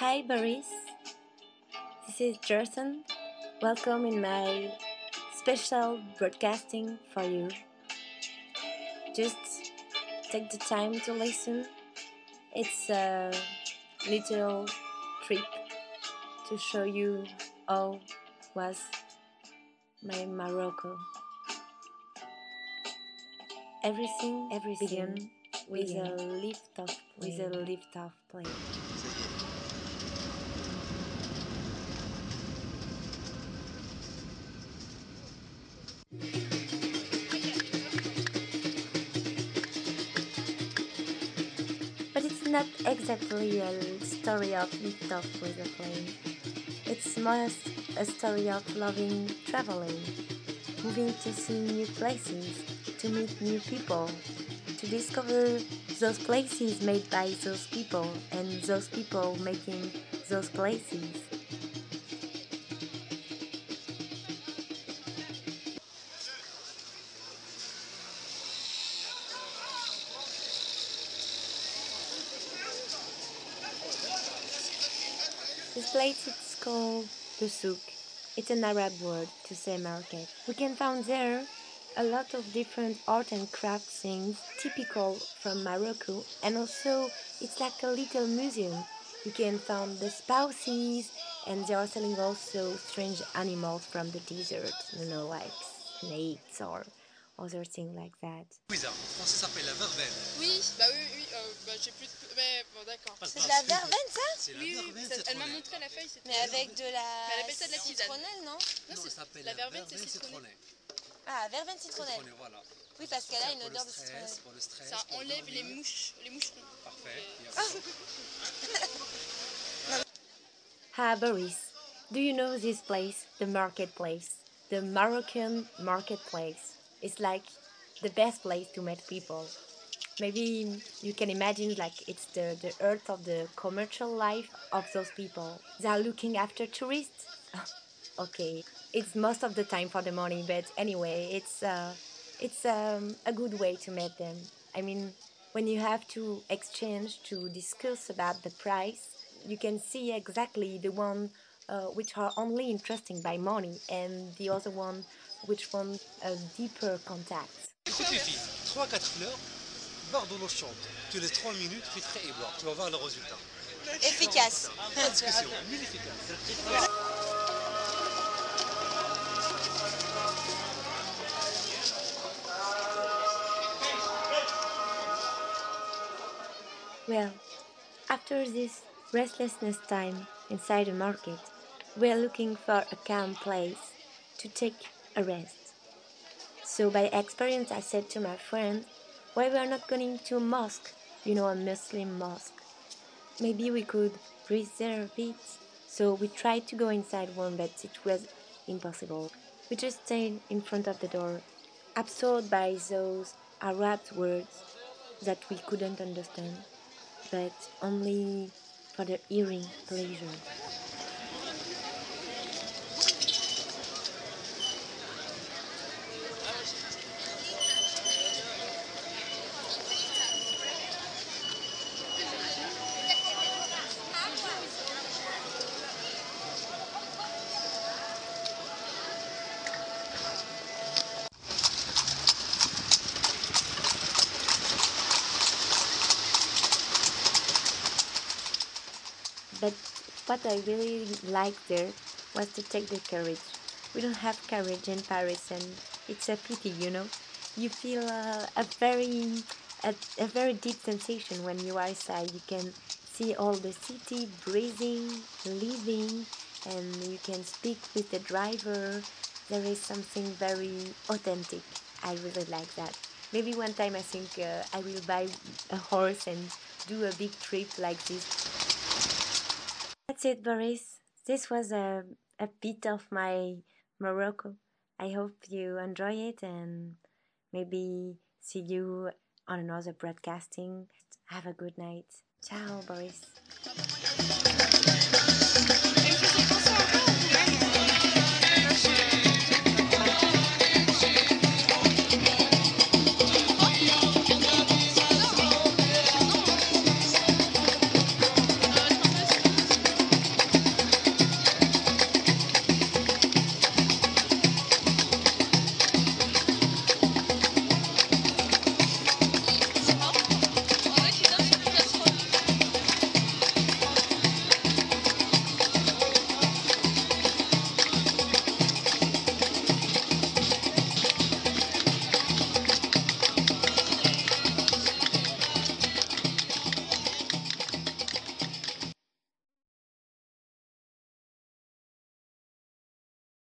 Hi, Boris. This is Jerson. Welcome in my special broadcasting for you. Just take the time to listen. It's a little trip to show you how was my Morocco. Everything, everything began with a lift off, with a lift off plane. Not exactly a story of lift off with a plane. It's more a story of loving traveling, moving to see new places, to meet new people, to discover those places made by those people and those people making those places. This place is called the souk. It's an Arab word to say market. We can find there a lot of different art and craft things typical from Morocco and also it's like a little museum. You can find the spouses and they are selling also strange animals from the desert, you know, like snakes or other things like that. Bizarre. En français, ça s'appelle la verveine. Oui, bah oui, oui, bah j'ai plus de... Mais bon, d'accord. C'est de la verveine ça C'est la Oui, verveine, ça- elle m'a montré la feuille, c'était... Mais avec de la Mais elle appelle ça de la tisane. citronnelle, non Non, Non, c'est- ça s'appelle la verveine, c'est citronnée. Ah, verveine citronnelle. Voilà. Oui, parce qu'elle a une odeur de stress, citronnelle. Pour le stress. Ça pour enlève les mouches, les moucherons. Parfait. Ah. après, Ah, Boris, do you know this place, the marketplace? The Moroccan marketplace. It's like the best place to meet people. Maybe you can imagine like it's the, the earth of the commercial life of those people. They are looking after tourists. okay, it's most of the time for the money, but anyway, it's uh, it's um, a good way to meet them. I mean, when you have to exchange to discuss about the price, you can see exactly the one uh, which are only interesting by money and the other one which want a deeper contact. écoute les filles, 3-4 fleurs, boire de l'eau chaude. Tous les 3 minutes, filtrer et boire. Tu vas voir le résultat. Efficace. Pas de discussion, mille efficace. Well, after this restlessness time inside the market, we are looking for a calm place to take a rest. So by experience, I said to my friend, why we are not going to mosque, you know, a Muslim mosque. Maybe we could breathe it. So we tried to go inside one, but it was impossible. We just stayed in front of the door, absorbed by those Arab words that we couldn't understand, but only for the hearing pleasure. But what I really liked there was to take the courage. We don't have courage in Paris, and it's a pity, you know. You feel uh, a very a, a very deep sensation when you are inside. You can see all the city breathing, living, and you can speak with the driver. There is something very authentic. I really like that. Maybe one time I think uh, I will buy a horse and do a big trip like this. That's it, Boris. This was a, a bit of my Morocco. I hope you enjoy it and maybe see you on another broadcasting. Have a good night. Ciao, Boris.